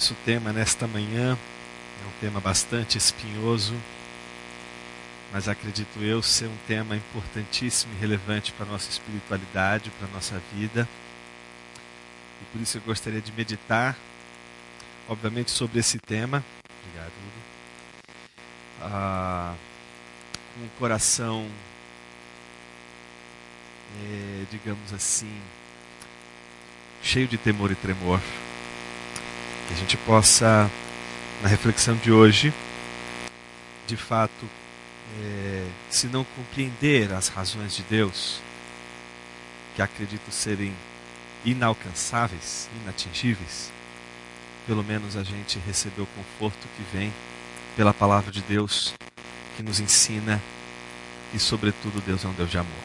Nosso tema nesta manhã é um tema bastante espinhoso, mas acredito eu ser um tema importantíssimo e relevante para a nossa espiritualidade, para a nossa vida. E por isso eu gostaria de meditar, obviamente, sobre esse tema. Obrigado, ah, com o coração, é, digamos assim, cheio de temor e tremor. Que a gente possa, na reflexão de hoje, de fato, é, se não compreender as razões de Deus, que acredito serem inalcançáveis, inatingíveis, pelo menos a gente recebeu o conforto que vem pela palavra de Deus, que nos ensina e, sobretudo, Deus é um Deus de amor.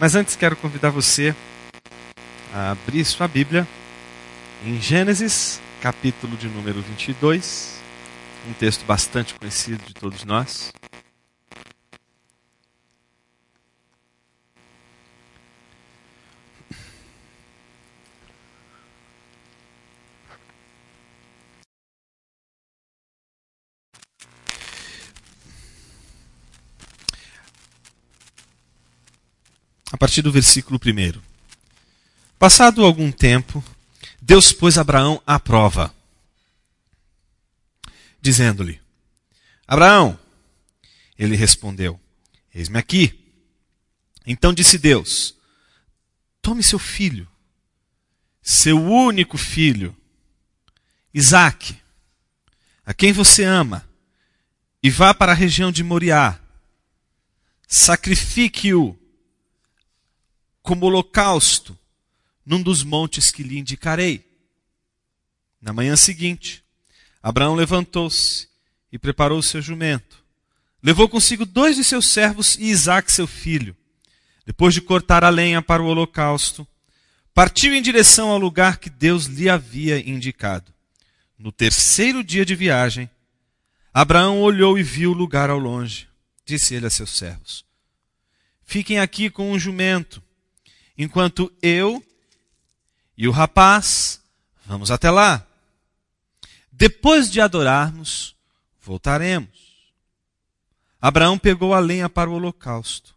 Mas antes quero convidar você a abrir sua Bíblia em Gênesis, capítulo de número 22, um texto bastante conhecido de todos nós. A partir do versículo 1. Passado algum tempo, Deus pôs Abraão à prova, dizendo-lhe: Abraão, ele respondeu: Eis-me aqui. Então disse Deus: Tome seu filho, seu único filho, Isaque, a quem você ama, e vá para a região de Moriá. Sacrifique-o como holocausto num dos montes que lhe indicarei. Na manhã seguinte, Abraão levantou-se e preparou o seu jumento. Levou consigo dois de seus servos e Isaque, seu filho. Depois de cortar a lenha para o holocausto, partiu em direção ao lugar que Deus lhe havia indicado. No terceiro dia de viagem, Abraão olhou e viu o lugar ao longe. Disse ele a seus servos: Fiquem aqui com o jumento, enquanto eu e o rapaz, vamos até lá. Depois de adorarmos, voltaremos. Abraão pegou a lenha para o holocausto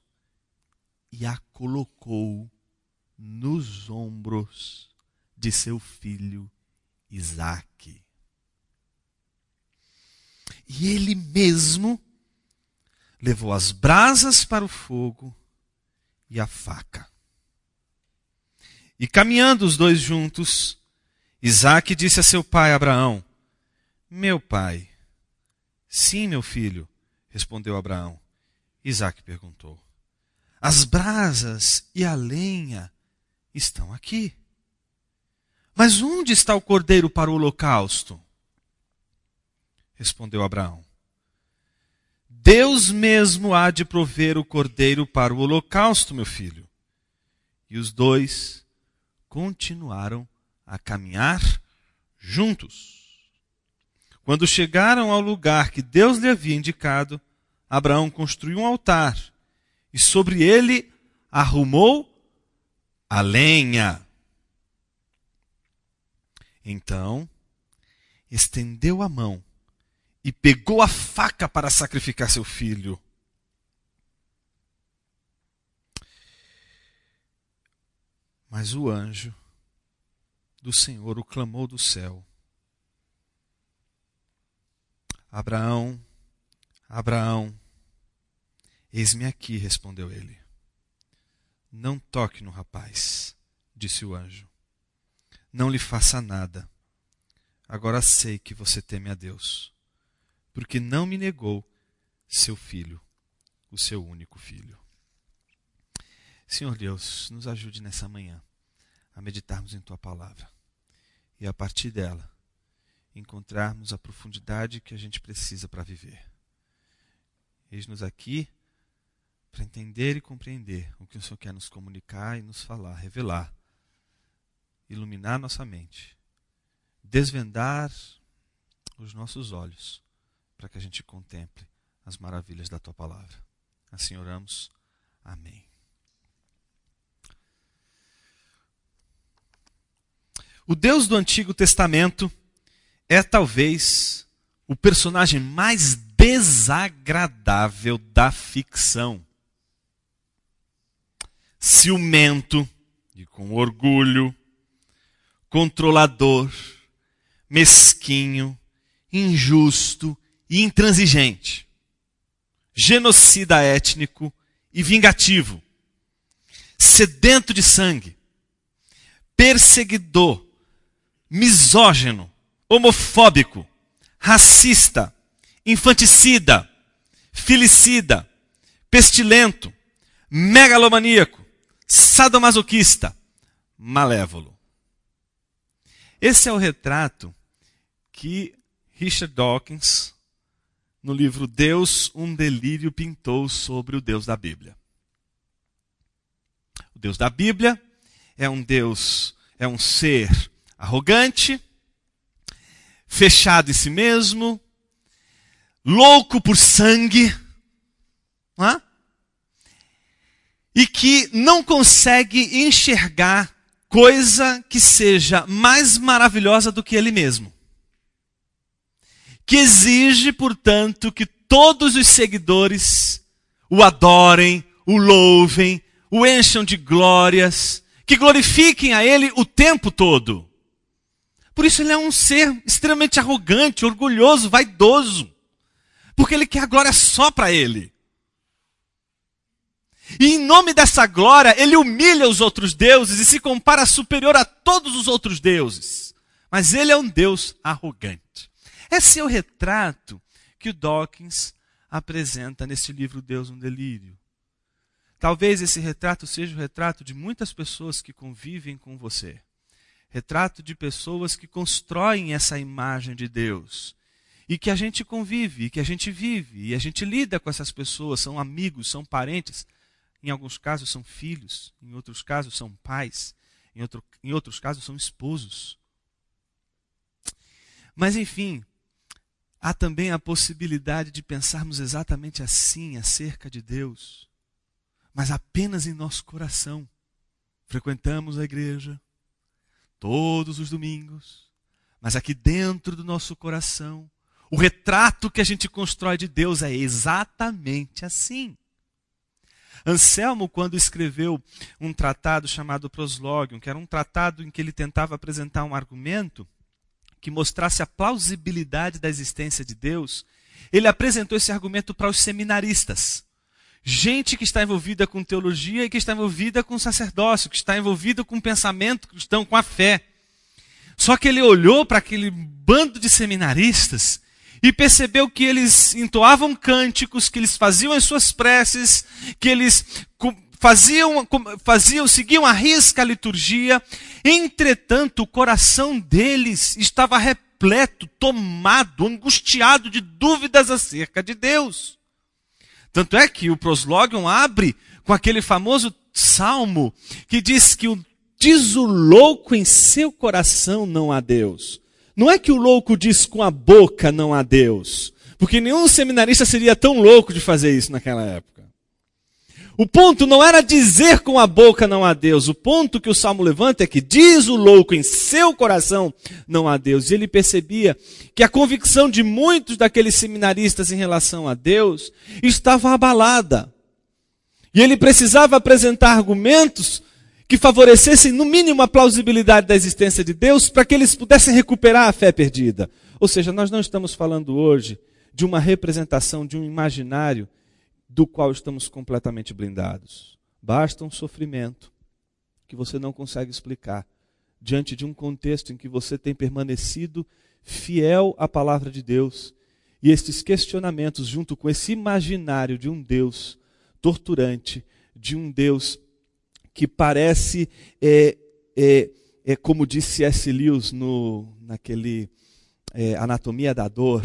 e a colocou nos ombros de seu filho Isaque. E ele mesmo levou as brasas para o fogo e a faca. E caminhando os dois juntos, Isaac disse a seu pai Abraão: Meu pai. Sim, meu filho, respondeu Abraão. Isaac perguntou: As brasas e a lenha estão aqui. Mas onde está o cordeiro para o holocausto? Respondeu Abraão: Deus mesmo há de prover o cordeiro para o holocausto, meu filho. E os dois continuaram a caminhar juntos. Quando chegaram ao lugar que Deus lhe havia indicado, Abraão construiu um altar e sobre ele arrumou a lenha. Então, estendeu a mão e pegou a faca para sacrificar seu filho. Mas o anjo do Senhor o clamou do céu: Abraão, Abraão, eis-me aqui, respondeu ele. Não toque no rapaz, disse o anjo. Não lhe faça nada. Agora sei que você teme a Deus, porque não me negou seu filho, o seu único filho. Senhor Deus, nos ajude nessa manhã a meditarmos em tua palavra e a partir dela encontrarmos a profundidade que a gente precisa para viver. Eis-nos aqui para entender e compreender o que o Senhor quer nos comunicar e nos falar, revelar, iluminar nossa mente, desvendar os nossos olhos para que a gente contemple as maravilhas da tua palavra. Assim oramos. Amém. O Deus do Antigo Testamento é talvez o personagem mais desagradável da ficção. Ciumento e com orgulho, controlador, mesquinho, injusto e intransigente, genocida étnico e vingativo, sedento de sangue, perseguidor, misógino, homofóbico, racista, infanticida, filicida, pestilento, megalomaníaco, sadomasoquista, malévolo. Esse é o retrato que Richard Dawkins, no livro Deus, um delírio, pintou sobre o Deus da Bíblia. O Deus da Bíblia é um Deus, é um ser arrogante, fechado em si mesmo, louco por sangue, é? e que não consegue enxergar coisa que seja mais maravilhosa do que ele mesmo. Que exige, portanto, que todos os seguidores o adorem, o louvem, o encham de glórias, que glorifiquem a ele o tempo todo. Por isso ele é um ser extremamente arrogante, orgulhoso, vaidoso. Porque ele quer a glória só para ele. E em nome dessa glória, ele humilha os outros deuses e se compara superior a todos os outros deuses. Mas ele é um Deus arrogante. Esse é o retrato que o Dawkins apresenta nesse livro Deus um Delírio. Talvez esse retrato seja o retrato de muitas pessoas que convivem com você. Retrato de pessoas que constroem essa imagem de Deus. E que a gente convive, que a gente vive, e a gente lida com essas pessoas, são amigos, são parentes em alguns casos são filhos, em outros casos são pais, em, outro, em outros casos são esposos. Mas enfim, há também a possibilidade de pensarmos exatamente assim acerca de Deus, mas apenas em nosso coração. Frequentamos a igreja todos os domingos, mas aqui dentro do nosso coração, o retrato que a gente constrói de Deus é exatamente assim. Anselmo, quando escreveu um tratado chamado Proslogium, que era um tratado em que ele tentava apresentar um argumento que mostrasse a plausibilidade da existência de Deus, ele apresentou esse argumento para os seminaristas. Gente que está envolvida com teologia e que está envolvida com sacerdócio, que está envolvida com pensamento cristão, com a fé. Só que ele olhou para aquele bando de seminaristas e percebeu que eles entoavam cânticos, que eles faziam as suas preces, que eles faziam, faziam, seguiam a risca a liturgia. Entretanto, o coração deles estava repleto, tomado, angustiado de dúvidas acerca de Deus. Tanto é que o Proslogion abre com aquele famoso salmo que diz que o diz o louco em seu coração não há Deus. Não é que o louco diz com a boca não há Deus, porque nenhum seminarista seria tão louco de fazer isso naquela época. O ponto não era dizer com a boca não há Deus, o ponto que o salmo levanta é que diz o louco em seu coração não há Deus. E ele percebia que a convicção de muitos daqueles seminaristas em relação a Deus estava abalada. E ele precisava apresentar argumentos que favorecessem, no mínimo, a plausibilidade da existência de Deus para que eles pudessem recuperar a fé perdida. Ou seja, nós não estamos falando hoje de uma representação, de um imaginário do qual estamos completamente blindados. Basta um sofrimento que você não consegue explicar, diante de um contexto em que você tem permanecido fiel à palavra de Deus. E estes questionamentos, junto com esse imaginário de um Deus torturante, de um Deus que parece, é, é, é como disse S. Lewis no, naquele é, Anatomia da Dor,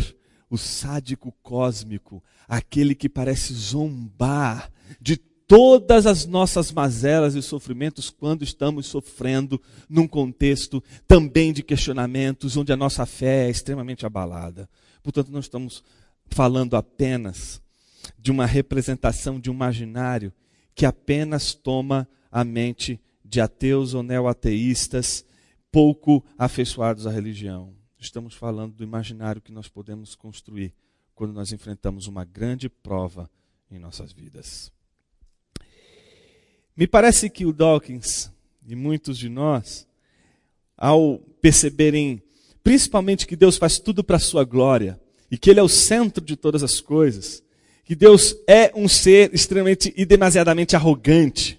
o sádico cósmico, aquele que parece zombar de todas as nossas mazelas e sofrimentos quando estamos sofrendo num contexto também de questionamentos, onde a nossa fé é extremamente abalada. Portanto, não estamos falando apenas de uma representação de um imaginário que apenas toma a mente de ateus ou neoateístas pouco afeiçoados à religião. Estamos falando do imaginário que nós podemos construir quando nós enfrentamos uma grande prova em nossas vidas. Me parece que o Dawkins e muitos de nós, ao perceberem principalmente que Deus faz tudo para a sua glória e que Ele é o centro de todas as coisas, que Deus é um ser extremamente e demasiadamente arrogante.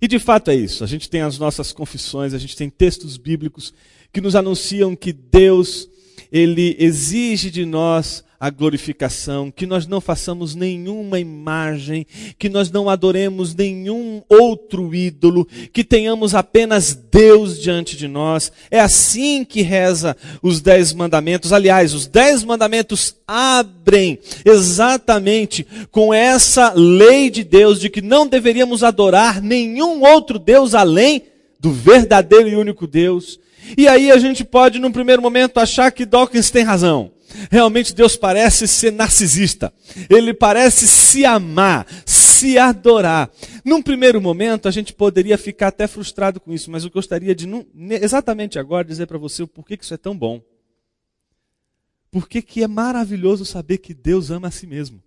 E de fato é isso. A gente tem as nossas confissões, a gente tem textos bíblicos que nos anunciam que Deus, Ele exige de nós a glorificação, que nós não façamos nenhuma imagem, que nós não adoremos nenhum outro ídolo, que tenhamos apenas Deus diante de nós. É assim que reza os dez mandamentos. Aliás, os dez mandamentos abrem exatamente com essa lei de Deus de que não deveríamos adorar nenhum outro Deus além do verdadeiro e único Deus. E aí a gente pode, num primeiro momento, achar que Dawkins tem razão. Realmente Deus parece ser narcisista. Ele parece se amar, se adorar. Num primeiro momento, a gente poderia ficar até frustrado com isso, mas eu gostaria de, exatamente agora, dizer para você o porquê que isso é tão bom. Porque que é maravilhoso saber que Deus ama a si mesmo.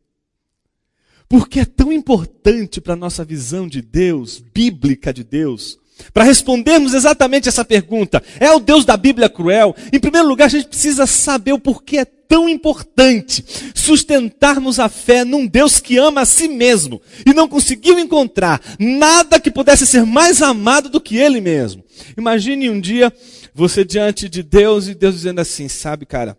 Porque é tão importante para a nossa visão de Deus, bíblica de Deus, para respondermos exatamente essa pergunta, é o Deus da Bíblia cruel? Em primeiro lugar, a gente precisa saber o porquê é tão importante sustentarmos a fé num Deus que ama a si mesmo e não conseguiu encontrar nada que pudesse ser mais amado do que Ele mesmo. Imagine um dia você diante de Deus e Deus dizendo assim, sabe, cara,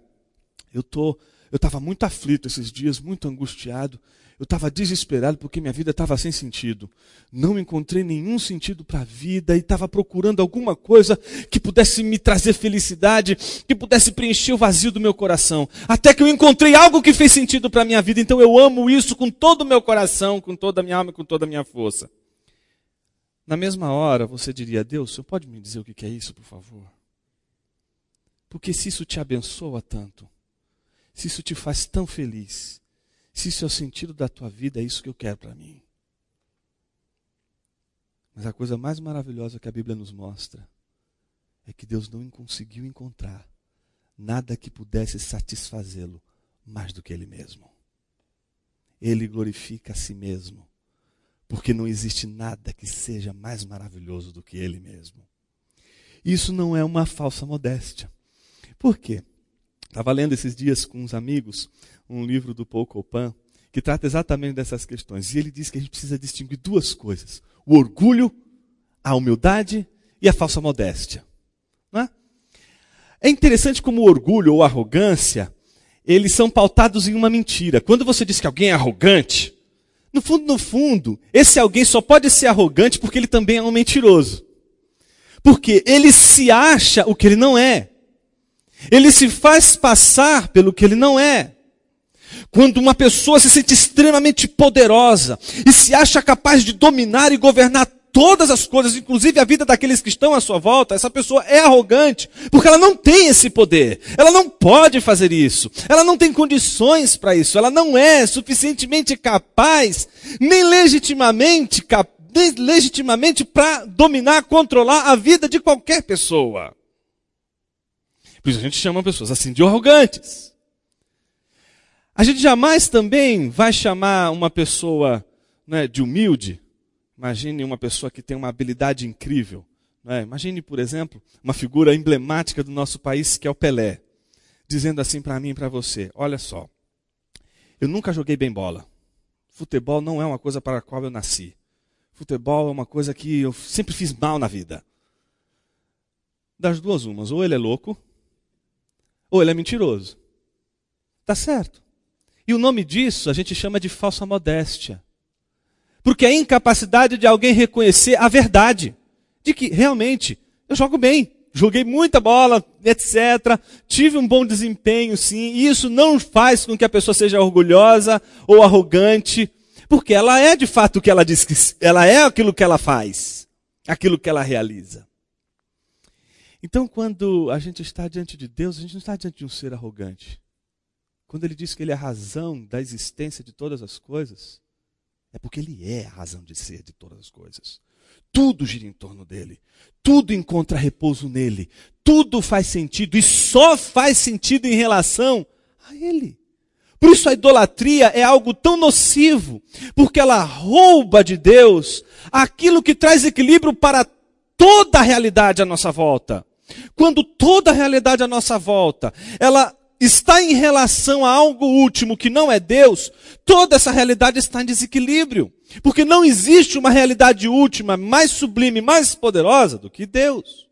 eu tô, eu estava muito aflito esses dias, muito angustiado. Eu estava desesperado porque minha vida estava sem sentido. Não encontrei nenhum sentido para a vida e estava procurando alguma coisa que pudesse me trazer felicidade, que pudesse preencher o vazio do meu coração. Até que eu encontrei algo que fez sentido para a minha vida. Então eu amo isso com todo o meu coração, com toda a minha alma e com toda a minha força. Na mesma hora você diria: Deus, você pode me dizer o que é isso, por favor? Porque se isso te abençoa tanto, se isso te faz tão feliz, se isso é o sentido da tua vida, é isso que eu quero para mim. Mas a coisa mais maravilhosa que a Bíblia nos mostra é que Deus não conseguiu encontrar nada que pudesse satisfazê-lo mais do que Ele mesmo. Ele glorifica a si mesmo, porque não existe nada que seja mais maravilhoso do que Ele mesmo. Isso não é uma falsa modéstia. Por quê? Estava lendo esses dias com uns amigos um livro do Paul Copan que trata exatamente dessas questões. E ele diz que a gente precisa distinguir duas coisas: o orgulho, a humildade e a falsa modéstia. É? é interessante como o orgulho ou a arrogância, eles são pautados em uma mentira. Quando você diz que alguém é arrogante, no fundo, no fundo, esse alguém só pode ser arrogante porque ele também é um mentiroso. Porque ele se acha o que ele não é. Ele se faz passar pelo que ele não é. Quando uma pessoa se sente extremamente poderosa e se acha capaz de dominar e governar todas as coisas, inclusive a vida daqueles que estão à sua volta, essa pessoa é arrogante, porque ela não tem esse poder. Ela não pode fazer isso. Ela não tem condições para isso. Ela não é suficientemente capaz, nem legitimamente, nem legitimamente para dominar, controlar a vida de qualquer pessoa. Por isso a gente chama pessoas assim de arrogantes. A gente jamais também vai chamar uma pessoa né, de humilde. Imagine uma pessoa que tem uma habilidade incrível. Né? Imagine, por exemplo, uma figura emblemática do nosso país, que é o Pelé, dizendo assim para mim e para você: Olha só, eu nunca joguei bem bola. Futebol não é uma coisa para a qual eu nasci. Futebol é uma coisa que eu sempre fiz mal na vida. Das duas, umas. Ou ele é louco, ou ele é mentiroso. Tá certo. E o nome disso a gente chama de falsa modéstia. Porque é a incapacidade de alguém reconhecer a verdade. De que realmente eu jogo bem, joguei muita bola, etc. Tive um bom desempenho, sim. E isso não faz com que a pessoa seja orgulhosa ou arrogante. Porque ela é de fato o que ela diz que ela é aquilo que ela faz, aquilo que ela realiza. Então, quando a gente está diante de Deus, a gente não está diante de um ser arrogante. Quando ele diz que ele é a razão da existência de todas as coisas, É porque ele é a razão de ser de todas as coisas. Tudo gira em torno dele. Tudo encontra repouso nele. Tudo faz sentido e só faz sentido em relação a ele. Por isso a idolatria é algo tão nocivo, porque ela rouba de Deus aquilo que traz equilíbrio para toda a realidade à nossa volta. Quando toda a realidade à nossa volta, ela está em relação a algo último que não é Deus, toda essa realidade está em desequilíbrio. Porque não existe uma realidade última mais sublime, mais poderosa do que Deus.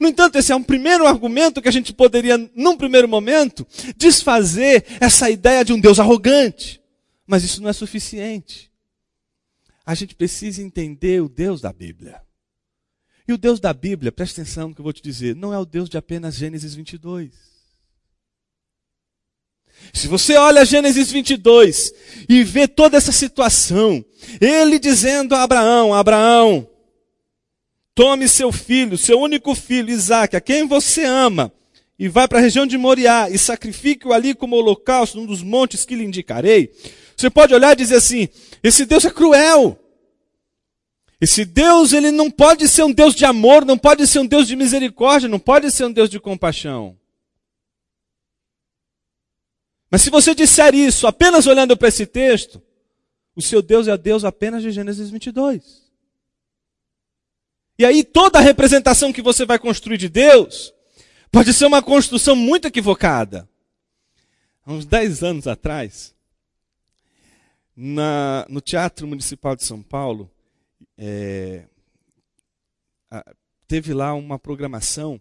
No entanto, esse é um primeiro argumento que a gente poderia, num primeiro momento, desfazer essa ideia de um Deus arrogante. Mas isso não é suficiente. A gente precisa entender o Deus da Bíblia. E o Deus da Bíblia, preste atenção no que eu vou te dizer, não é o Deus de apenas Gênesis 22. Se você olha Gênesis 22 e vê toda essa situação, ele dizendo a Abraão: Abraão, tome seu filho, seu único filho, Isaac, a quem você ama, e vai para a região de Moriá e sacrifique-o ali como holocausto num dos montes que lhe indicarei. Você pode olhar e dizer assim: esse Deus é cruel. Esse Deus, ele não pode ser um Deus de amor, não pode ser um Deus de misericórdia, não pode ser um Deus de compaixão. Mas se você disser isso apenas olhando para esse texto, o seu Deus é Deus apenas de Gênesis 22. E aí toda a representação que você vai construir de Deus pode ser uma construção muito equivocada. Há uns 10 anos atrás, na, no Teatro Municipal de São Paulo, é, teve lá uma programação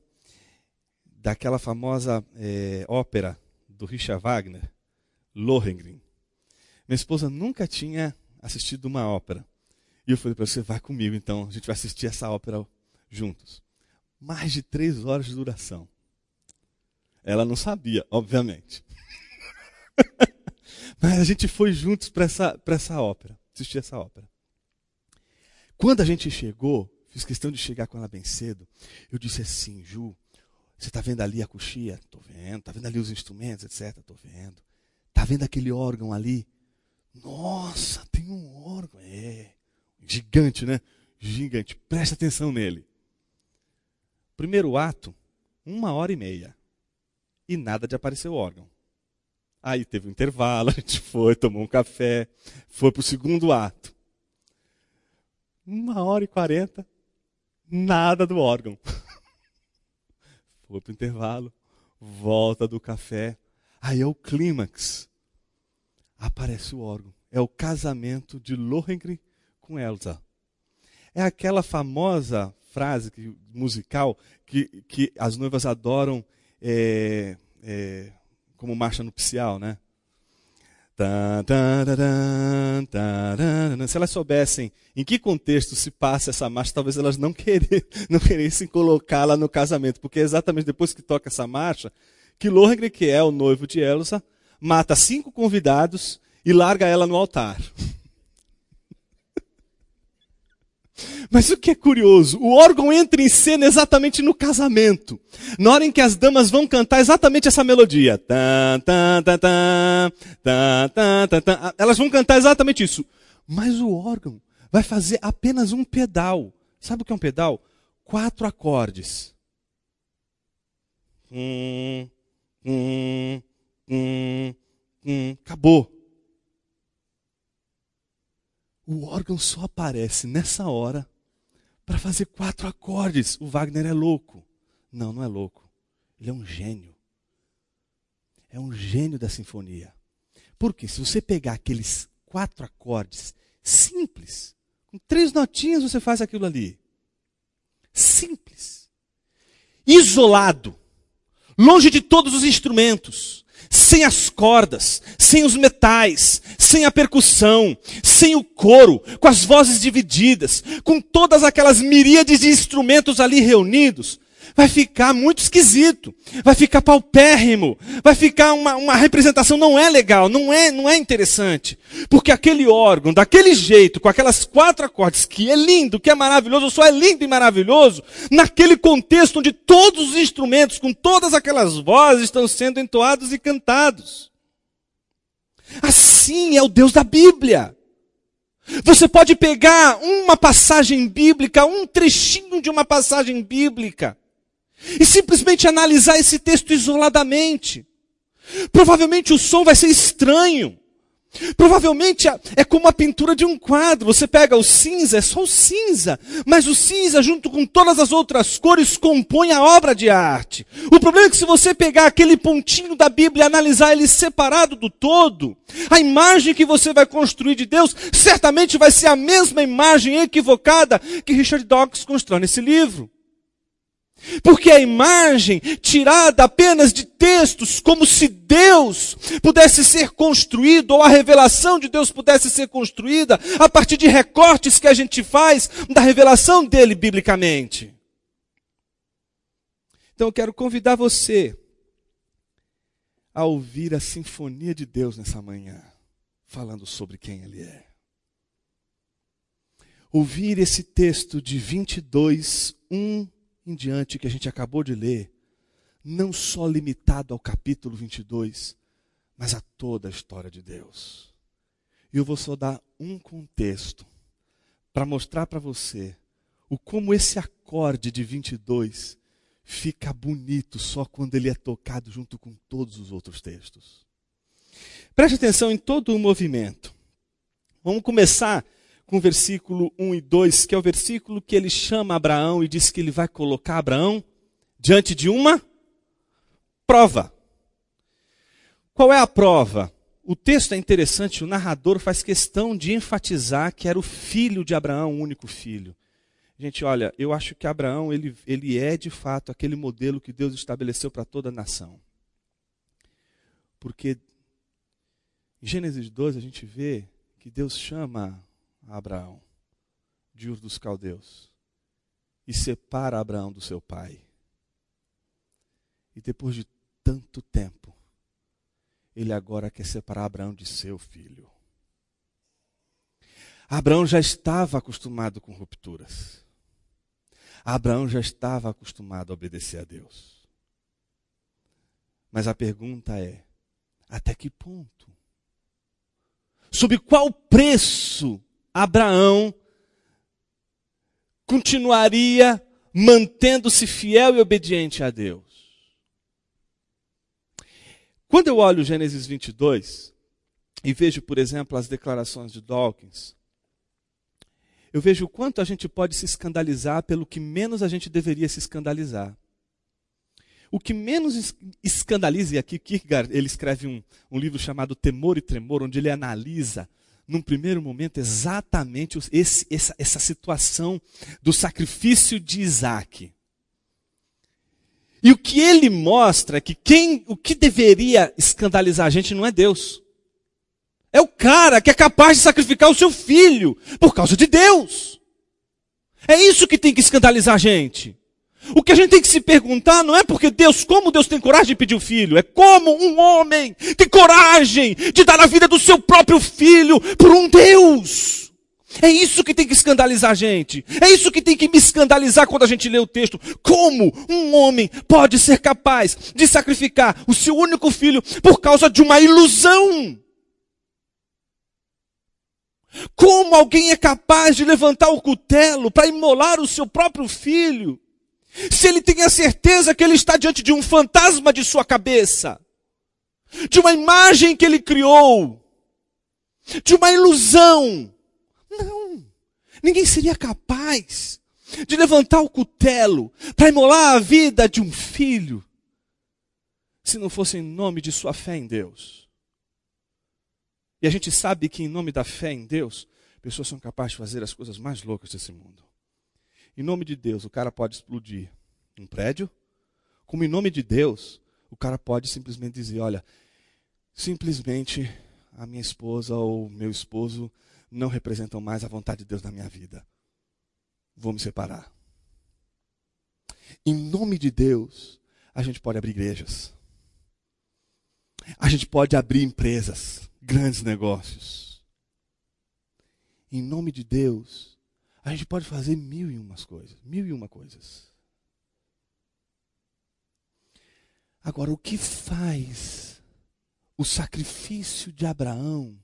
daquela famosa é, ópera do Richard Wagner, Lohengrin. Minha esposa nunca tinha assistido uma ópera. E eu falei para você, vai comigo então, a gente vai assistir essa ópera juntos. Mais de três horas de duração. Ela não sabia, obviamente. Mas a gente foi juntos para essa, essa ópera, assistir essa ópera. Quando a gente chegou, fiz questão de chegar com ela bem cedo, eu disse assim, Ju, você está vendo ali a coxia? Estou vendo. Está vendo ali os instrumentos, etc? Estou vendo. Está vendo aquele órgão ali? Nossa, tem um órgão. É. Gigante, né? Gigante. Presta atenção nele. Primeiro ato, uma hora e meia. E nada de aparecer o órgão. Aí teve um intervalo, a gente foi, tomou um café, foi para o segundo ato. Uma hora e quarenta, nada do órgão. Foi para o intervalo, volta do café. Aí é o clímax. Aparece o órgão. É o casamento de Lohengrin com Elsa. É aquela famosa frase que, musical que, que as noivas adoram é, é, como marcha nupcial, né? Se elas soubessem em que contexto se passa essa marcha, talvez elas não, querer, não queressem colocá-la no casamento, porque é exatamente depois que toca essa marcha que Lohengrin, que é o noivo de Elsa, mata cinco convidados e larga ela no altar. Mas o que é curioso, o órgão entra em cena exatamente no casamento. Na hora em que as damas vão cantar exatamente essa melodia. Elas vão cantar exatamente isso. Mas o órgão vai fazer apenas um pedal. Sabe o que é um pedal? Quatro acordes. Hum, hum, hum. Acabou. O órgão só aparece nessa hora para fazer quatro acordes. O Wagner é louco. Não, não é louco. Ele é um gênio. É um gênio da sinfonia. Porque se você pegar aqueles quatro acordes simples, com três notinhas você faz aquilo ali. Simples. Isolado. Longe de todos os instrumentos sem as cordas, sem os metais, sem a percussão, sem o coro, com as vozes divididas, com todas aquelas miríades de instrumentos ali reunidos, vai ficar muito esquisito, vai ficar paupérrimo, vai ficar uma, uma representação não é legal, não é, não é interessante. Porque aquele órgão, daquele jeito, com aquelas quatro acordes, que é lindo, que é maravilhoso, só é lindo e maravilhoso, naquele contexto onde todos os instrumentos, com todas aquelas vozes, estão sendo entoados e cantados. Assim é o Deus da Bíblia. Você pode pegar uma passagem bíblica, um trechinho de uma passagem bíblica, e simplesmente analisar esse texto isoladamente. Provavelmente o som vai ser estranho. Provavelmente é como a pintura de um quadro. Você pega o cinza, é só o cinza. Mas o cinza, junto com todas as outras cores, compõe a obra de arte. O problema é que se você pegar aquele pontinho da Bíblia e analisar ele separado do todo, a imagem que você vai construir de Deus certamente vai ser a mesma imagem equivocada que Richard Dawkins constrói nesse livro. Porque a imagem tirada apenas de textos, como se Deus pudesse ser construído, ou a revelação de Deus pudesse ser construída a partir de recortes que a gente faz da revelação dele biblicamente. Então eu quero convidar você a ouvir a sinfonia de Deus nessa manhã, falando sobre quem Ele é. Ouvir esse texto de 22, 1 em diante que a gente acabou de ler, não só limitado ao capítulo 22, mas a toda a história de Deus. E eu vou só dar um contexto para mostrar para você o como esse acorde de 22 fica bonito só quando ele é tocado junto com todos os outros textos. Preste atenção em todo o movimento. Vamos começar com o versículo 1 e 2, que é o versículo que ele chama Abraão e diz que ele vai colocar Abraão diante de uma prova. Qual é a prova? O texto é interessante, o narrador faz questão de enfatizar que era o filho de Abraão, o único filho. Gente, olha, eu acho que Abraão, ele, ele é de fato aquele modelo que Deus estabeleceu para toda a nação. Porque em Gênesis 12 a gente vê que Deus chama Abraão de Ur dos Caldeus e separa Abraão do seu pai. E depois de tanto tempo, ele agora quer separar Abraão de seu filho. Abraão já estava acostumado com rupturas. Abraão já estava acostumado a obedecer a Deus. Mas a pergunta é: até que ponto? Sob qual preço Abraão continuaria mantendo-se fiel e obediente a Deus. Quando eu olho Gênesis 22 e vejo, por exemplo, as declarações de Dawkins, eu vejo o quanto a gente pode se escandalizar pelo que menos a gente deveria se escandalizar. O que menos escandaliza, e aqui Kierkegaard ele escreve um, um livro chamado Temor e Tremor, onde ele analisa num primeiro momento, exatamente esse, essa, essa situação do sacrifício de Isaac. E o que ele mostra é que quem, o que deveria escandalizar a gente não é Deus. É o cara que é capaz de sacrificar o seu filho por causa de Deus. É isso que tem que escandalizar a gente. O que a gente tem que se perguntar não é porque Deus, como Deus tem coragem de pedir o filho, é como um homem tem coragem de dar a vida do seu próprio filho por um Deus. É isso que tem que escandalizar a gente. É isso que tem que me escandalizar quando a gente lê o texto. Como um homem pode ser capaz de sacrificar o seu único filho por causa de uma ilusão? Como alguém é capaz de levantar o cutelo para imolar o seu próprio filho? Se ele tem a certeza que ele está diante de um fantasma de sua cabeça, de uma imagem que ele criou, de uma ilusão. Não. Ninguém seria capaz de levantar o cutelo para imolar a vida de um filho, se não fosse em nome de sua fé em Deus. E a gente sabe que em nome da fé em Deus, pessoas são capazes de fazer as coisas mais loucas desse mundo. Em nome de Deus, o cara pode explodir um prédio, como em nome de Deus, o cara pode simplesmente dizer: olha, simplesmente a minha esposa ou meu esposo não representam mais a vontade de Deus na minha vida. Vou me separar. Em nome de Deus, a gente pode abrir igrejas. A gente pode abrir empresas, grandes negócios. Em nome de Deus, a gente pode fazer mil e umas coisas, mil e uma coisas. Agora, o que faz o sacrifício de Abraão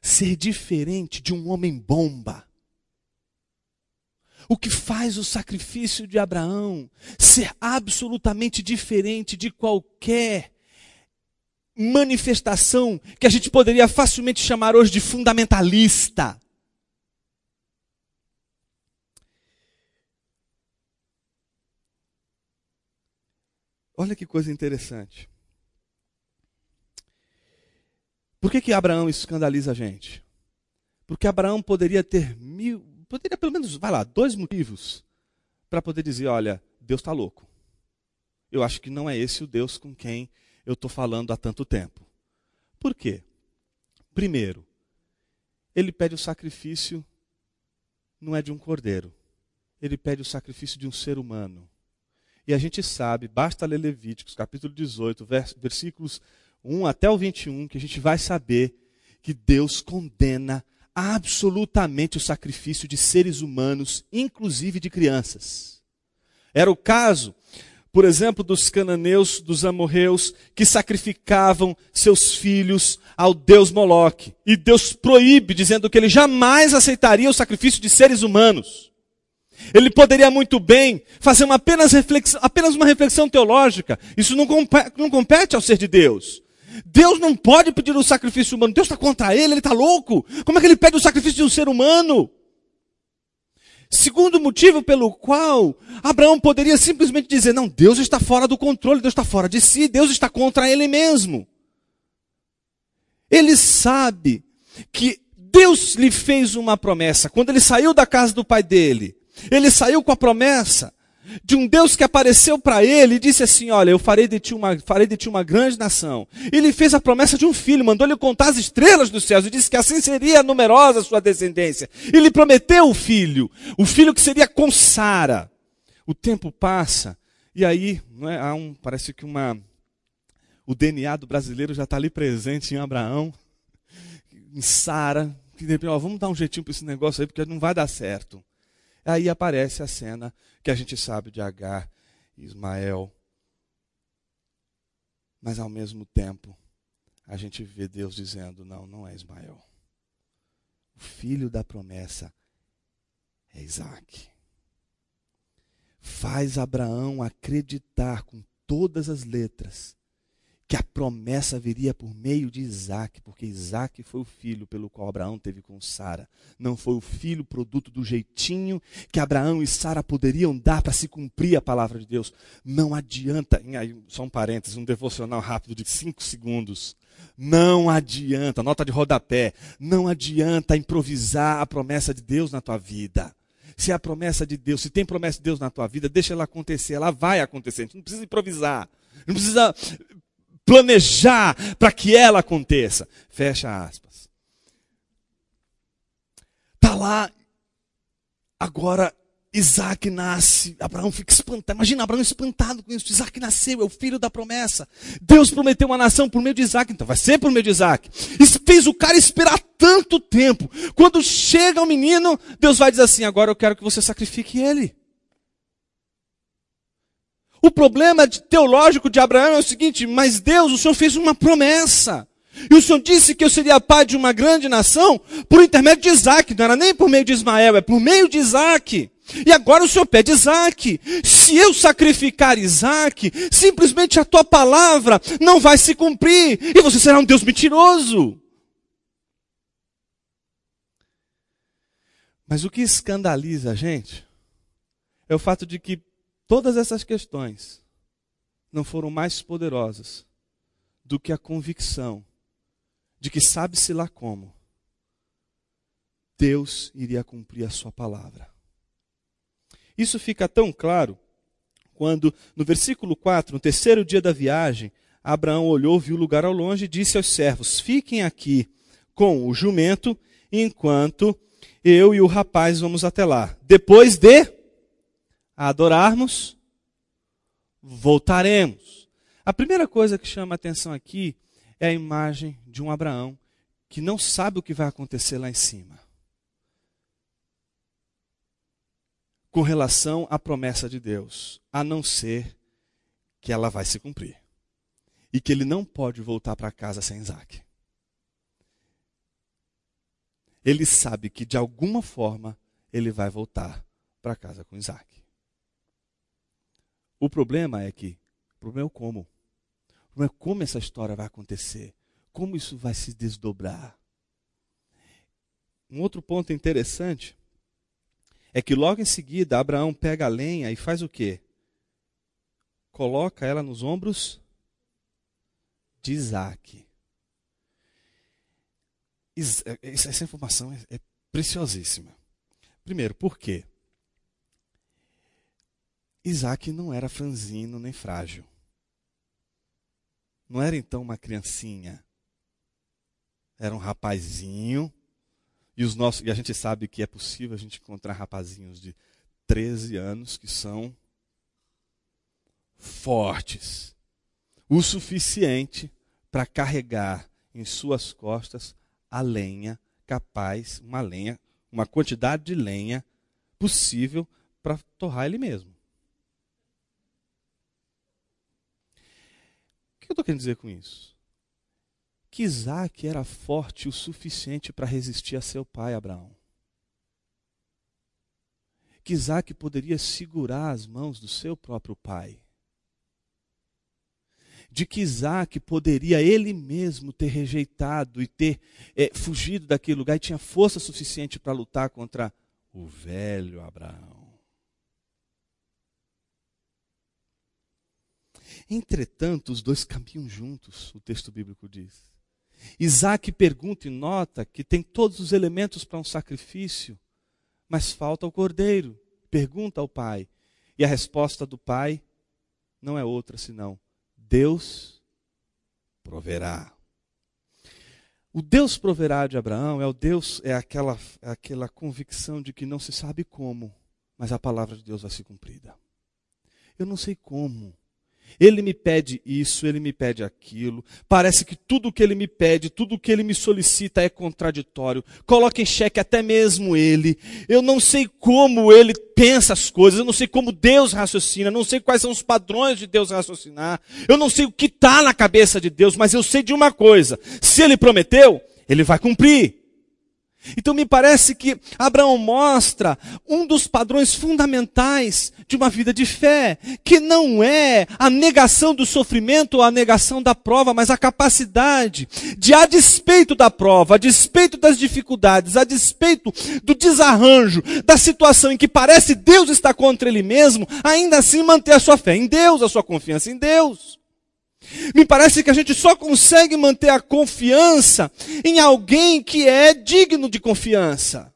ser diferente de um homem bomba. O que faz o sacrifício de Abraão ser absolutamente diferente de qualquer manifestação que a gente poderia facilmente chamar hoje de fundamentalista. Olha que coisa interessante. Por que, que Abraão escandaliza a gente? Porque Abraão poderia ter mil, poderia pelo menos, vai lá, dois motivos para poder dizer: olha, Deus está louco. Eu acho que não é esse o Deus com quem eu estou falando há tanto tempo. Por quê? Primeiro, ele pede o sacrifício, não é de um cordeiro, ele pede o sacrifício de um ser humano. E a gente sabe, basta ler Levíticos, capítulo 18, versículos 1 até o 21, que a gente vai saber que Deus condena absolutamente o sacrifício de seres humanos, inclusive de crianças. Era o caso, por exemplo, dos cananeus, dos amorreus, que sacrificavam seus filhos ao deus Moloque. E Deus proíbe, dizendo que ele jamais aceitaria o sacrifício de seres humanos. Ele poderia muito bem fazer uma apenas, reflexão, apenas uma reflexão teológica. Isso não compete, não compete ao ser de Deus. Deus não pode pedir o sacrifício humano. Deus está contra ele, ele está louco. Como é que ele pede o sacrifício de um ser humano? Segundo motivo pelo qual Abraão poderia simplesmente dizer: não, Deus está fora do controle, Deus está fora de si, Deus está contra ele mesmo. Ele sabe que Deus lhe fez uma promessa. Quando ele saiu da casa do pai dele, ele saiu com a promessa de um Deus que apareceu para ele e disse assim: Olha, eu farei de, ti uma, farei de ti uma grande nação. Ele fez a promessa de um filho, mandou-lhe contar as estrelas dos céus e disse que assim seria numerosa a sua descendência. Ele prometeu o filho, o filho que seria com Sara. O tempo passa e aí é, há um, parece que uma. O DNA do brasileiro já está ali presente em Abraão, em Sara. Que de repente, ó, vamos dar um jeitinho para esse negócio aí, porque não vai dar certo. Aí aparece a cena que a gente sabe de Agar e Ismael. Mas ao mesmo tempo, a gente vê Deus dizendo: não, não é Ismael. O filho da promessa é Isaac. Faz Abraão acreditar com todas as letras que a promessa viria por meio de Isaac, porque Isaac foi o filho pelo qual Abraão teve com Sara. Não foi o filho produto do jeitinho que Abraão e Sara poderiam dar para se cumprir a palavra de Deus. Não adianta, só um parênteses, um devocional rápido de cinco segundos. Não adianta, nota de rodapé, não adianta improvisar a promessa de Deus na tua vida. Se a promessa de Deus, se tem promessa de Deus na tua vida, deixa ela acontecer, ela vai acontecer. A gente não precisa improvisar. Não precisa planejar para que ela aconteça. Fecha aspas. Tá lá, agora Isaac nasce, Abraão fica espantado. Imagina Abraão espantado com isso. Isaac nasceu, é o filho da promessa. Deus prometeu uma nação por meio de Isaac, então vai ser por meio de Isaac. E fez o cara esperar tanto tempo. Quando chega o menino, Deus vai dizer assim: agora eu quero que você sacrifique ele. O problema teológico de Abraão é o seguinte: mas Deus, o Senhor fez uma promessa. E o Senhor disse que eu seria pai de uma grande nação por intermédio de Isaac. Não era nem por meio de Ismael, é por meio de Isaac. E agora o Senhor pede Isaac. Se eu sacrificar Isaac, simplesmente a tua palavra não vai se cumprir. E você será um Deus mentiroso. Mas o que escandaliza a gente é o fato de que Todas essas questões não foram mais poderosas do que a convicção de que sabe-se lá como Deus iria cumprir a sua palavra. Isso fica tão claro quando, no versículo 4, no terceiro dia da viagem, Abraão olhou, viu o lugar ao longe e disse aos servos: Fiquem aqui com o jumento, enquanto eu e o rapaz vamos até lá. Depois de a adorarmos, voltaremos. A primeira coisa que chama a atenção aqui é a imagem de um Abraão que não sabe o que vai acontecer lá em cima. Com relação à promessa de Deus, a não ser que ela vai se cumprir. E que ele não pode voltar para casa sem Isaac. ele sabe que de alguma forma ele vai voltar para casa com Isaac. O problema é que, o problema é o como. O problema é como essa história vai acontecer, como isso vai se desdobrar. Um outro ponto interessante é que logo em seguida Abraão pega a lenha e faz o quê? Coloca ela nos ombros de Isaac. É, essa informação é, é preciosíssima. Primeiro, por quê? Isaac não era franzino nem frágil. Não era então uma criancinha. Era um rapazinho. E, os nossos, e a gente sabe que é possível a gente encontrar rapazinhos de 13 anos que são fortes. O suficiente para carregar em suas costas a lenha capaz, uma lenha, uma quantidade de lenha possível para torrar ele mesmo. Que eu estou querendo dizer com isso? Que Isaac era forte o suficiente para resistir a seu pai Abraão. Que Isaac poderia segurar as mãos do seu próprio pai de que Isaac poderia ele mesmo ter rejeitado e ter é, fugido daquele lugar e tinha força suficiente para lutar contra o velho Abraão. Entretanto, os dois caminham juntos, o texto bíblico diz. Isaac pergunta e nota que tem todos os elementos para um sacrifício, mas falta o cordeiro. Pergunta ao pai. E a resposta do pai não é outra senão: Deus proverá. O Deus proverá de Abraão é o Deus, é aquela, é aquela convicção de que não se sabe como, mas a palavra de Deus vai ser cumprida. Eu não sei como, ele me pede isso, ele me pede aquilo. Parece que tudo o que ele me pede, tudo o que ele me solicita é contraditório. Coloca em xeque até mesmo ele. Eu não sei como ele pensa as coisas, eu não sei como Deus raciocina, não sei quais são os padrões de Deus raciocinar. Eu não sei o que está na cabeça de Deus, mas eu sei de uma coisa: se ele prometeu, ele vai cumprir. Então me parece que Abraão mostra um dos padrões fundamentais de uma vida de fé, que não é a negação do sofrimento ou a negação da prova, mas a capacidade de, a despeito da prova, a despeito das dificuldades, a despeito do desarranjo, da situação em que parece Deus está contra ele mesmo, ainda assim manter a sua fé em Deus, a sua confiança em Deus. Me parece que a gente só consegue manter a confiança em alguém que é digno de confiança.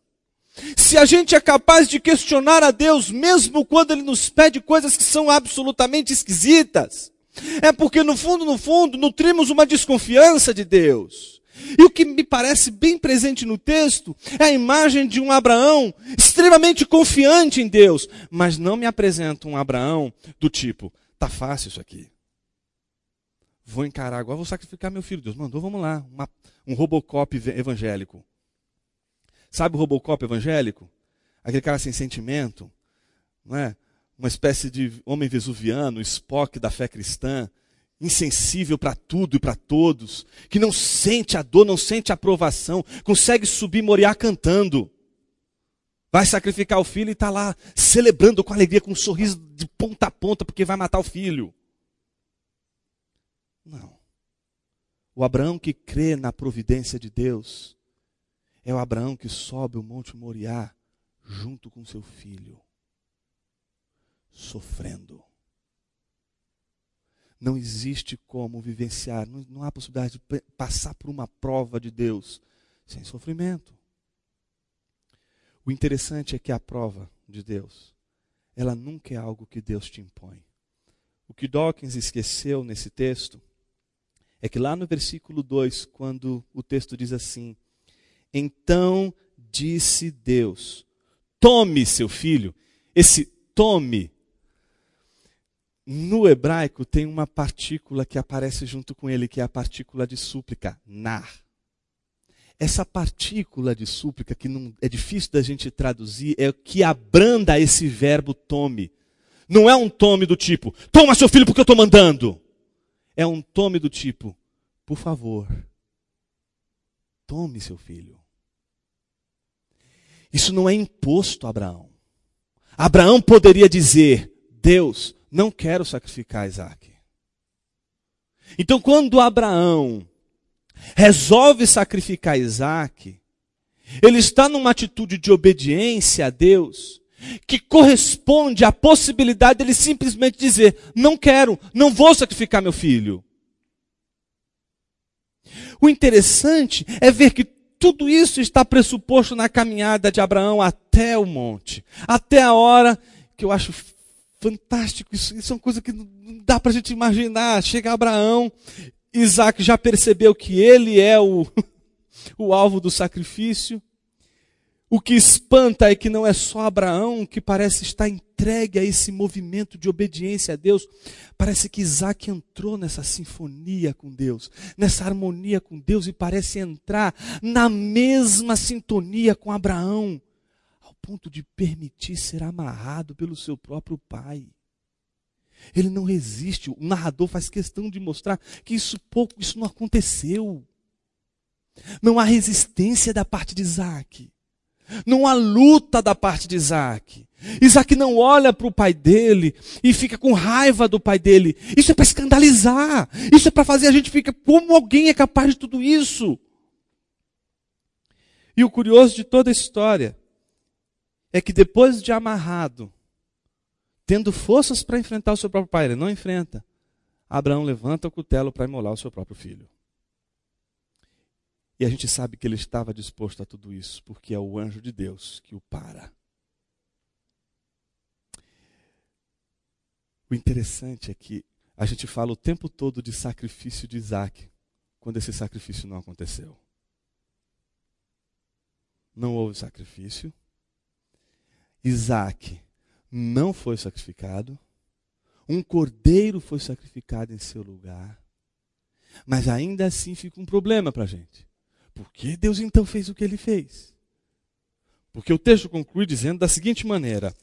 Se a gente é capaz de questionar a Deus, mesmo quando Ele nos pede coisas que são absolutamente esquisitas, é porque no fundo, no fundo, nutrimos uma desconfiança de Deus. E o que me parece bem presente no texto é a imagem de um Abraão extremamente confiante em Deus, mas não me apresenta um Abraão do tipo, tá fácil isso aqui vou encarar agora, vou sacrificar meu filho. Deus mandou, vamos lá. Uma, um Robocop evangélico. Sabe o Robocop evangélico? Aquele cara sem sentimento, não é? Uma espécie de homem vesuviano, Spock da fé cristã, insensível para tudo e para todos, que não sente a dor, não sente a aprovação, consegue subir Moriá cantando. Vai sacrificar o filho e está lá celebrando com alegria, com um sorriso de ponta a ponta, porque vai matar o filho. Não. O Abraão que crê na providência de Deus é o Abraão que sobe o Monte Moriá junto com seu filho, sofrendo. Não existe como vivenciar, não, não há possibilidade de passar por uma prova de Deus sem sofrimento. O interessante é que a prova de Deus, ela nunca é algo que Deus te impõe. O que Dawkins esqueceu nesse texto é que lá no versículo 2, quando o texto diz assim: Então disse Deus: Tome seu filho. Esse tome, no hebraico, tem uma partícula que aparece junto com ele, que é a partícula de súplica, nar. Essa partícula de súplica, que não, é difícil da gente traduzir, é o que abranda esse verbo tome. Não é um tome do tipo, toma seu filho porque eu estou mandando é um tome do tipo: por favor, tome seu filho. Isso não é imposto a Abraão. Abraão poderia dizer: Deus, não quero sacrificar Isaac. Então, quando Abraão resolve sacrificar Isaac, ele está numa atitude de obediência a Deus que corresponde à possibilidade dele simplesmente dizer: Não quero, não vou sacrificar meu filho. O interessante é ver que tudo isso está pressuposto na caminhada de Abraão até o monte, até a hora que eu acho fantástico. Isso, isso é uma coisa que não dá para a gente imaginar. Chega Abraão, Isaac já percebeu que ele é o, o alvo do sacrifício. O que espanta é que não é só Abraão que parece estar entregue a esse movimento de obediência a Deus. Parece que Isaac entrou nessa sinfonia com Deus, nessa harmonia com Deus e parece entrar na mesma sintonia com Abraão, ao ponto de permitir ser amarrado pelo seu próprio pai. Ele não resiste. O narrador faz questão de mostrar que isso pouco, isso não aconteceu. Não há resistência da parte de Isaac. Não há luta da parte de Isaac. Isaac não olha para o pai dele e fica com raiva do pai dele. Isso é para escandalizar. Isso é para fazer a gente ficar como alguém é capaz de tudo isso. E o curioso de toda a história é que depois de amarrado, tendo forças para enfrentar o seu próprio pai, ele não enfrenta. Abraão levanta o cutelo para imolar o seu próprio filho. E a gente sabe que ele estava disposto a tudo isso, porque é o anjo de Deus que o para. O interessante é que a gente fala o tempo todo de sacrifício de Isaac, quando esse sacrifício não aconteceu. Não houve sacrifício. Isaac não foi sacrificado. Um cordeiro foi sacrificado em seu lugar. Mas ainda assim fica um problema para a gente. Por que Deus então fez o que ele fez? Porque o texto conclui dizendo da seguinte maneira: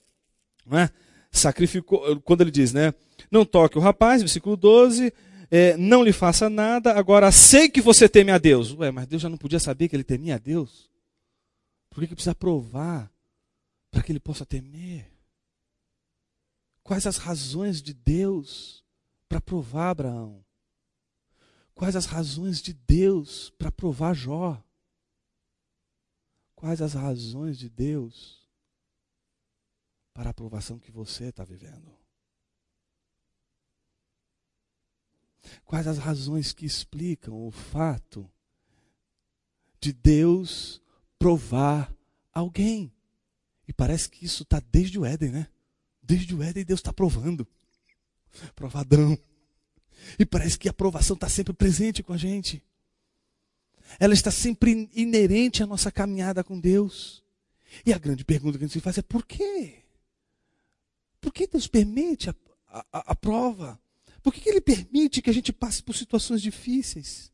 não é? sacrificou, quando ele diz, né? Não toque o rapaz, versículo 12, é, não lhe faça nada, agora sei que você teme a Deus. Ué, mas Deus já não podia saber que ele temia a Deus? Por que, que precisa provar para que ele possa temer? Quais as razões de Deus para provar Abraão? Quais as razões de Deus para provar Jó? Quais as razões de Deus para a aprovação que você está vivendo? Quais as razões que explicam o fato de Deus provar alguém? E parece que isso está desde o Éden, né? Desde o Éden Deus está provando. Provadão. E parece que a aprovação está sempre presente com a gente. Ela está sempre inerente à nossa caminhada com Deus. E a grande pergunta que a gente se faz é por quê? Por que Deus permite a, a, a prova? Por que Ele permite que a gente passe por situações difíceis?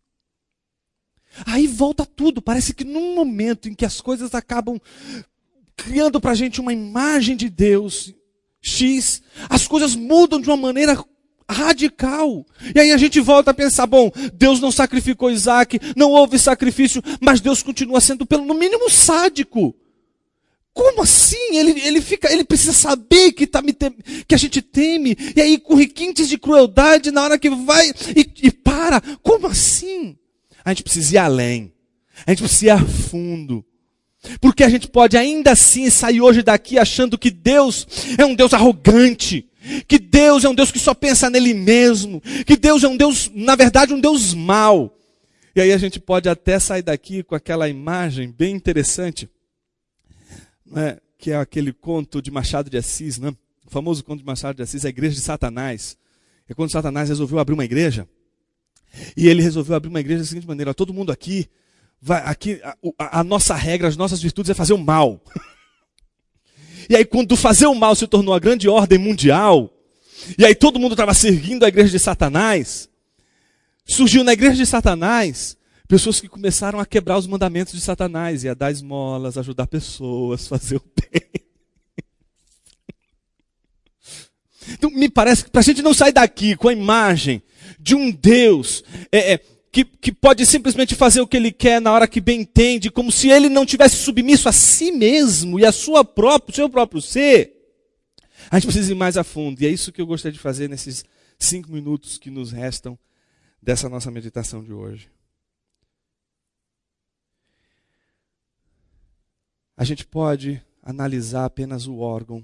Aí volta tudo. Parece que num momento em que as coisas acabam criando para a gente uma imagem de Deus X, as coisas mudam de uma maneira radical. E aí a gente volta a pensar, bom, Deus não sacrificou Isaac, não houve sacrifício, mas Deus continua sendo pelo no mínimo sádico. Como assim? Ele, ele fica, ele precisa saber que, tá me tem, que a gente teme, e aí com requintes de crueldade na hora que vai e, e para. Como assim? A gente precisa ir além. A gente precisa ir a fundo. Porque a gente pode ainda assim sair hoje daqui achando que Deus é um Deus arrogante, que Deus é um Deus que só pensa nele mesmo, que Deus é um Deus, na verdade, um Deus mau. E aí a gente pode até sair daqui com aquela imagem bem interessante, né, que é aquele conto de Machado de Assis, né? o famoso conto de Machado de Assis, a igreja de Satanás. É quando Satanás resolveu abrir uma igreja, e ele resolveu abrir uma igreja da seguinte maneira: todo mundo aqui, vai, aqui a, a nossa regra, as nossas virtudes é fazer o mal. E aí, quando fazer o mal se tornou a grande ordem mundial, e aí todo mundo estava seguindo a igreja de Satanás, surgiu na igreja de Satanás pessoas que começaram a quebrar os mandamentos de Satanás, e a dar esmolas, ajudar pessoas, fazer o bem. Então, me parece que para a gente não sair daqui com a imagem de um Deus é, é, que, que pode simplesmente fazer o que ele quer na hora que bem entende, como se ele não tivesse submisso a si mesmo e a sua própria, seu próprio ser. A gente precisa ir mais a fundo. E é isso que eu gostaria de fazer nesses cinco minutos que nos restam dessa nossa meditação de hoje. A gente pode analisar apenas o órgão,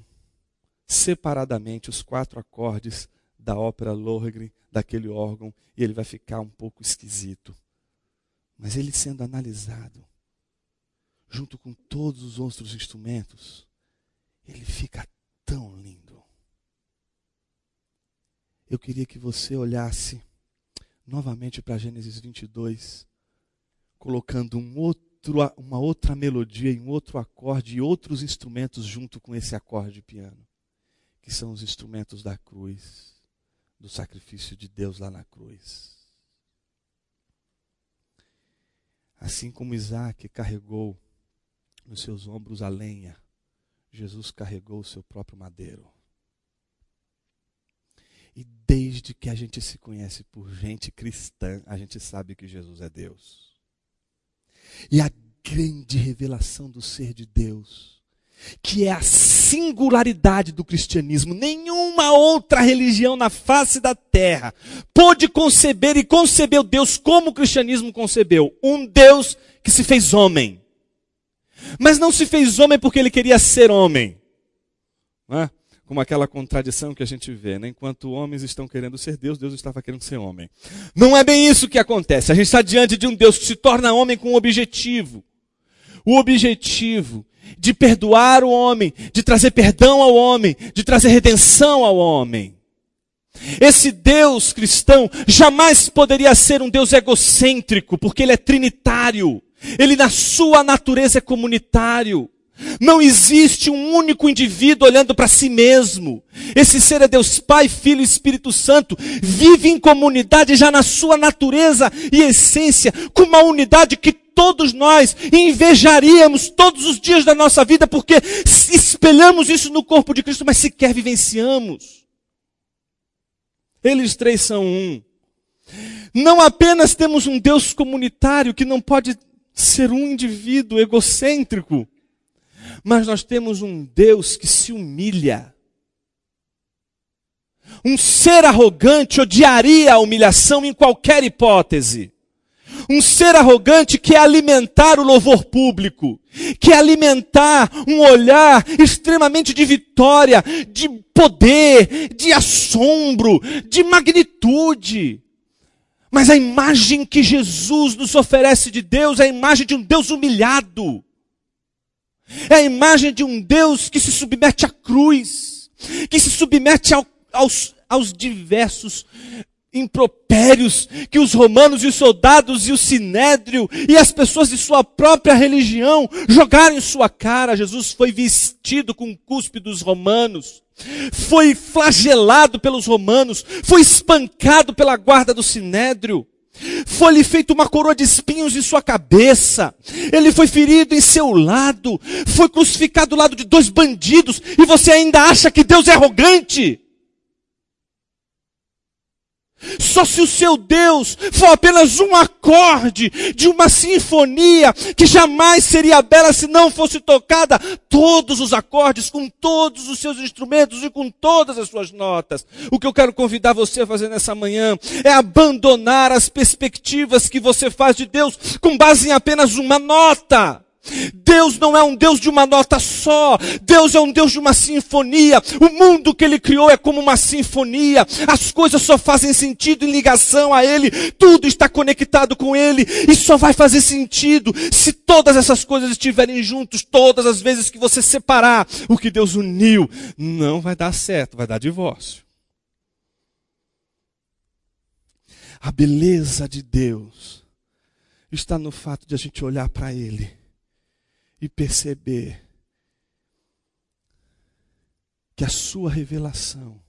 separadamente, os quatro acordes da ópera Lohengrin, daquele órgão, e ele vai ficar um pouco esquisito. Mas ele sendo analisado, junto com todos os outros instrumentos, ele fica tão lindo. Eu queria que você olhasse novamente para Gênesis 22, colocando um outro, uma outra melodia e um outro acorde e outros instrumentos junto com esse acorde de piano, que são os instrumentos da cruz do sacrifício de Deus lá na cruz. Assim como Isaac carregou nos seus ombros a lenha, Jesus carregou o seu próprio madeiro. E desde que a gente se conhece por gente cristã, a gente sabe que Jesus é Deus. E a grande revelação do ser de Deus que é a singularidade do cristianismo. Nenhuma outra religião na face da terra pôde conceber e concebeu Deus como o cristianismo concebeu. Um Deus que se fez homem. Mas não se fez homem porque ele queria ser homem. É? Como aquela contradição que a gente vê, né? enquanto homens estão querendo ser Deus, Deus estava querendo ser homem. Não é bem isso que acontece. A gente está diante de um Deus que se torna homem com um objetivo. O objetivo de perdoar o homem, de trazer perdão ao homem, de trazer redenção ao homem. Esse Deus cristão jamais poderia ser um Deus egocêntrico, porque ele é trinitário. Ele, na sua natureza, é comunitário. Não existe um único indivíduo olhando para si mesmo. Esse ser é Deus Pai, Filho e Espírito Santo. Vive em comunidade já na sua natureza e essência, com uma unidade que todos nós invejaríamos todos os dias da nossa vida, porque espelhamos isso no corpo de Cristo, mas sequer vivenciamos. Eles três são um. Não apenas temos um Deus comunitário que não pode ser um indivíduo egocêntrico, mas nós temos um Deus que se humilha. Um ser arrogante odiaria a humilhação em qualquer hipótese. Um ser arrogante quer alimentar o louvor público, quer alimentar um olhar extremamente de vitória, de poder, de assombro, de magnitude. Mas a imagem que Jesus nos oferece de Deus é a imagem de um Deus humilhado. É a imagem de um Deus que se submete à cruz, que se submete ao, aos, aos diversos impropérios que os romanos e os soldados e o sinédrio e as pessoas de sua própria religião jogaram em sua cara. Jesus foi vestido com o cuspe dos romanos, foi flagelado pelos romanos, foi espancado pela guarda do sinédrio. Foi-lhe feito uma coroa de espinhos em sua cabeça. Ele foi ferido em seu lado. Foi crucificado do lado de dois bandidos. E você ainda acha que Deus é arrogante? Só se o seu Deus for apenas um acorde de uma sinfonia que jamais seria bela se não fosse tocada todos os acordes com todos os seus instrumentos e com todas as suas notas. O que eu quero convidar você a fazer nessa manhã é abandonar as perspectivas que você faz de Deus com base em apenas uma nota. Deus não é um Deus de uma nota só. Deus é um Deus de uma sinfonia. O mundo que Ele criou é como uma sinfonia. As coisas só fazem sentido em ligação a Ele. Tudo está conectado com Ele. E só vai fazer sentido se todas essas coisas estiverem juntos. Todas as vezes que você separar o que Deus uniu, não vai dar certo, vai dar divórcio. A beleza de Deus está no fato de a gente olhar para Ele e perceber que a sua revelação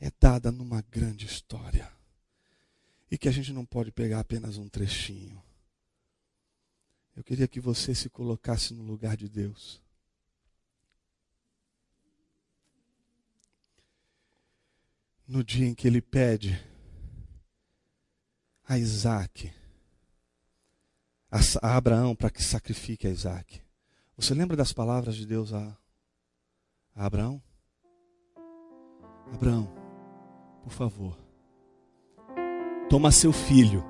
é dada numa grande história e que a gente não pode pegar apenas um trechinho. Eu queria que você se colocasse no lugar de Deus. No dia em que Ele pede a Isaac, a, Abraão para que sacrifique a Isaac. Você lembra das palavras de Deus a, a Abraão? Abraão, por favor, toma seu filho.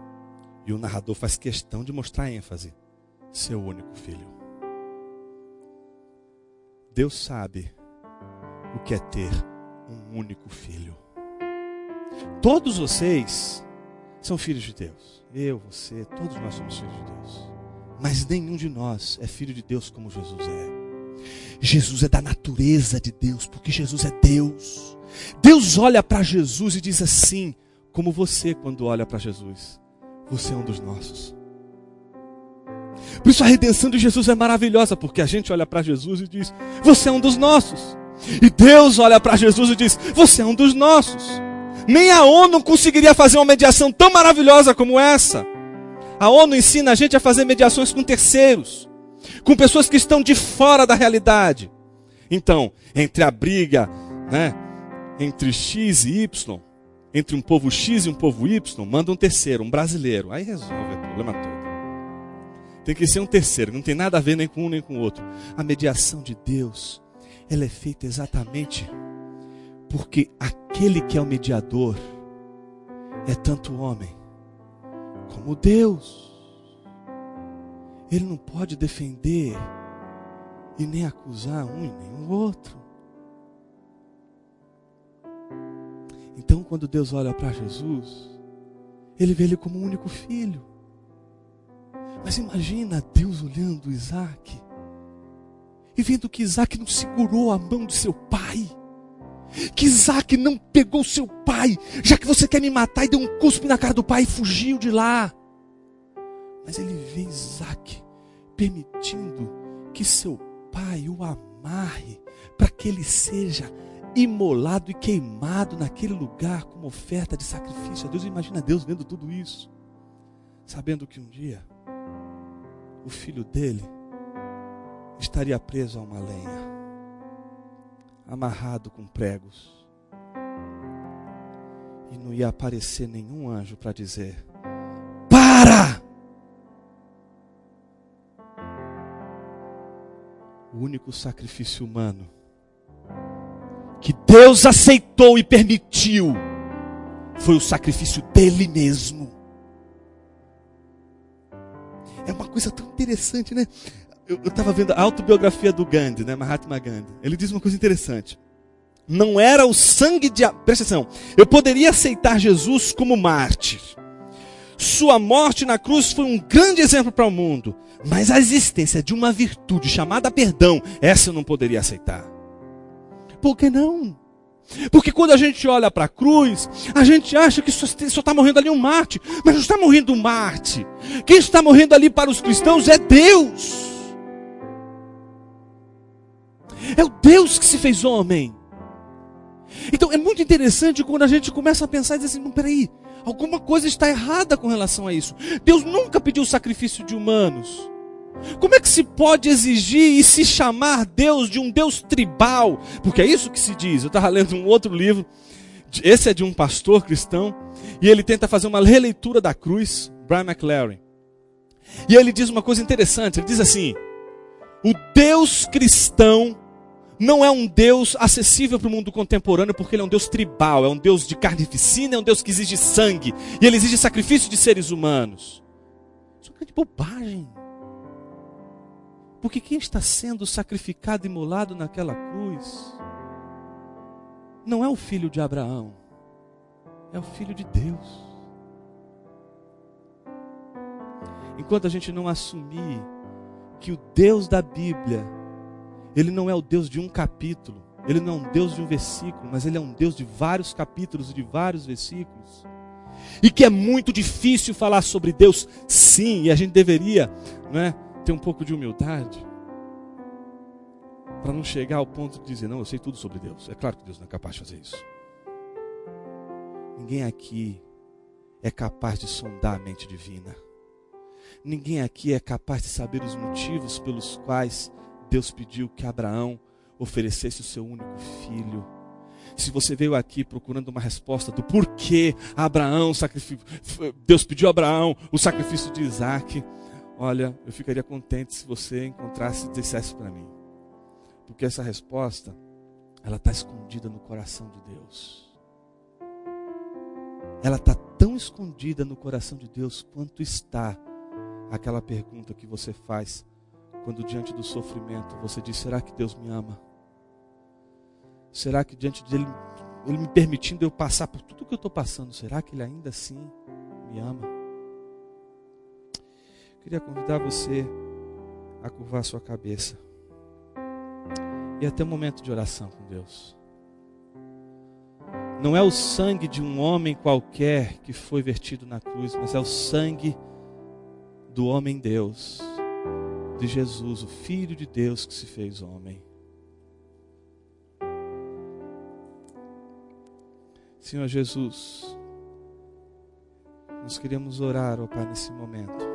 E o narrador faz questão de mostrar ênfase: seu único filho. Deus sabe o que é ter um único filho. Todos vocês são filhos de Deus. Eu, você, todos nós somos filhos de Deus. Mas nenhum de nós é filho de Deus como Jesus é. Jesus é da natureza de Deus, porque Jesus é Deus. Deus olha para Jesus e diz assim, como você quando olha para Jesus: Você é um dos nossos. Por isso a redenção de Jesus é maravilhosa, porque a gente olha para Jesus e diz: Você é um dos nossos. E Deus olha para Jesus e diz: Você é um dos nossos. Nem a ONU conseguiria fazer uma mediação tão maravilhosa como essa. A ONU ensina a gente a fazer mediações com terceiros, com pessoas que estão de fora da realidade. Então, entre a briga, né, entre X e Y, entre um povo X e um povo Y, manda um terceiro, um brasileiro. Aí resolve o problema todo. Tem que ser um terceiro, não tem nada a ver nem com um nem com o outro. A mediação de Deus, ela é feita exatamente porque aquele que é o mediador é tanto o homem como Deus. Ele não pode defender e nem acusar um e nem o outro. Então, quando Deus olha para Jesus, ele vê ele como um único filho. Mas imagina Deus olhando Isaac e vendo que Isaac não segurou a mão de seu pai que Isaac não pegou seu pai, já que você quer me matar, e deu um cuspe na cara do pai e fugiu de lá. Mas ele vê Isaac permitindo que seu pai o amarre para que ele seja imolado e queimado naquele lugar como oferta de sacrifício. Deus imagina Deus vendo tudo isso, sabendo que um dia o filho dele estaria preso a uma lenha amarrado com pregos. E não ia aparecer nenhum anjo para dizer: Para! O único sacrifício humano que Deus aceitou e permitiu foi o sacrifício dele mesmo. É uma coisa tão interessante, né? Eu estava vendo a autobiografia do Gandhi, né, Mahatma Gandhi. Ele diz uma coisa interessante. Não era o sangue de. Presta atenção. Eu poderia aceitar Jesus como mártir. Sua morte na cruz foi um grande exemplo para o mundo. Mas a existência de uma virtude chamada perdão, essa eu não poderia aceitar. Por que não? Porque quando a gente olha para a cruz, a gente acha que só está morrendo ali um Marte, mas não está morrendo um Marte. Quem está morrendo ali para os cristãos é Deus. É o Deus que se fez homem. Então é muito interessante quando a gente começa a pensar e dizer assim: não, peraí, alguma coisa está errada com relação a isso. Deus nunca pediu sacrifício de humanos. Como é que se pode exigir e se chamar Deus de um Deus tribal? Porque é isso que se diz. Eu estava lendo um outro livro, esse é de um pastor cristão, e ele tenta fazer uma releitura da cruz, Brian McLaren. E ele diz uma coisa interessante: ele diz assim: o Deus cristão não é um Deus acessível para o mundo contemporâneo, porque ele é um Deus tribal, é um Deus de carnificina, é um Deus que exige sangue, e ele exige sacrifício de seres humanos. Isso é uma grande bobagem. Porque quem está sendo sacrificado e molado naquela cruz não é o filho de Abraão, é o filho de Deus. Enquanto a gente não assumir que o Deus da Bíblia ele não é o Deus de um capítulo, ele não é um Deus de um versículo, mas ele é um Deus de vários capítulos e de vários versículos. E que é muito difícil falar sobre Deus, sim, e a gente deveria né, ter um pouco de humildade para não chegar ao ponto de dizer, não, eu sei tudo sobre Deus. É claro que Deus não é capaz de fazer isso. Ninguém aqui é capaz de sondar a mente divina. Ninguém aqui é capaz de saber os motivos pelos quais Deus pediu que Abraão oferecesse o seu único filho. Se você veio aqui procurando uma resposta do porquê Abraão sacrificou, Deus pediu a Abraão o sacrifício de Isaac, olha, eu ficaria contente se você encontrasse e dissesse para mim. Porque essa resposta, ela está escondida no coração de Deus. Ela está tão escondida no coração de Deus quanto está aquela pergunta que você faz quando diante do sofrimento você diz: será que Deus me ama? Será que diante dele, ele me permitindo eu passar por tudo que eu estou passando, será que ele ainda assim me ama? Queria convidar você a curvar sua cabeça e até um momento de oração com Deus. Não é o sangue de um homem qualquer que foi vertido na cruz, mas é o sangue do homem Deus, de Jesus, o Filho de Deus que se fez homem. Senhor Jesus, nós queremos orar, ó Pai, nesse momento,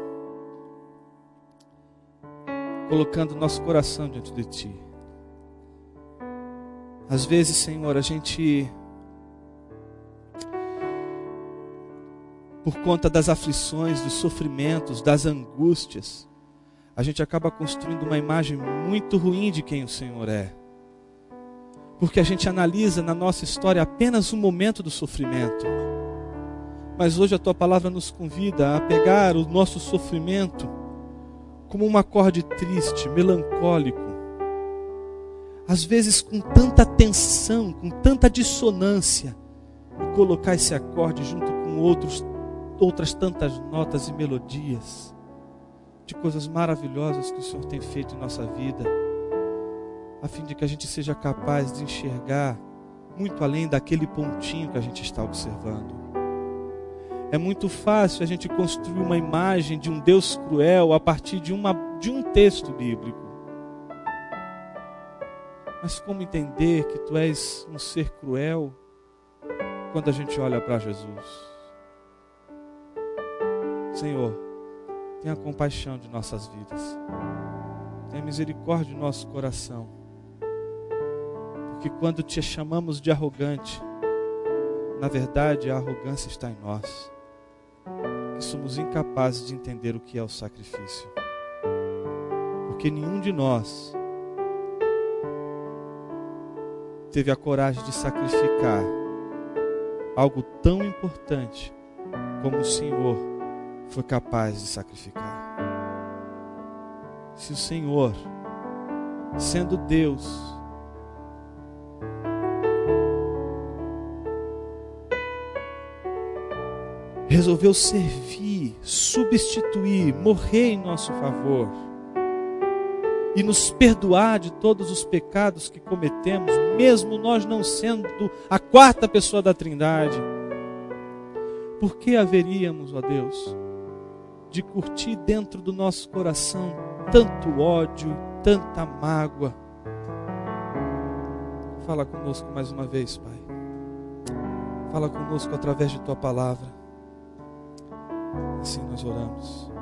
colocando nosso coração diante de Ti. Às vezes, Senhor, a gente, por conta das aflições, dos sofrimentos, das angústias, a gente acaba construindo uma imagem muito ruim de quem o Senhor é. Porque a gente analisa na nossa história apenas o momento do sofrimento. Mas hoje a tua palavra nos convida a pegar o nosso sofrimento como um acorde triste, melancólico, às vezes com tanta tensão, com tanta dissonância, e colocar esse acorde junto com outros, outras tantas notas e melodias de coisas maravilhosas que o Senhor tem feito em nossa vida a fim de que a gente seja capaz de enxergar muito além daquele pontinho que a gente está observando. É muito fácil a gente construir uma imagem de um Deus cruel a partir de, uma, de um texto bíblico. Mas como entender que tu és um ser cruel quando a gente olha para Jesus? Senhor, tenha compaixão de nossas vidas. Tenha misericórdia de nosso coração. Que quando te chamamos de arrogante, na verdade a arrogância está em nós, que somos incapazes de entender o que é o sacrifício, porque nenhum de nós teve a coragem de sacrificar algo tão importante como o Senhor foi capaz de sacrificar. Se o Senhor, sendo Deus, resolveu servir, substituir, morrer em nosso favor e nos perdoar de todos os pecados que cometemos, mesmo nós não sendo a quarta pessoa da Trindade. Por que haveríamos, ó Deus, de curtir dentro do nosso coração tanto ódio, tanta mágoa? Fala conosco mais uma vez, Pai. Fala conosco através de tua palavra. Assim nós oramos.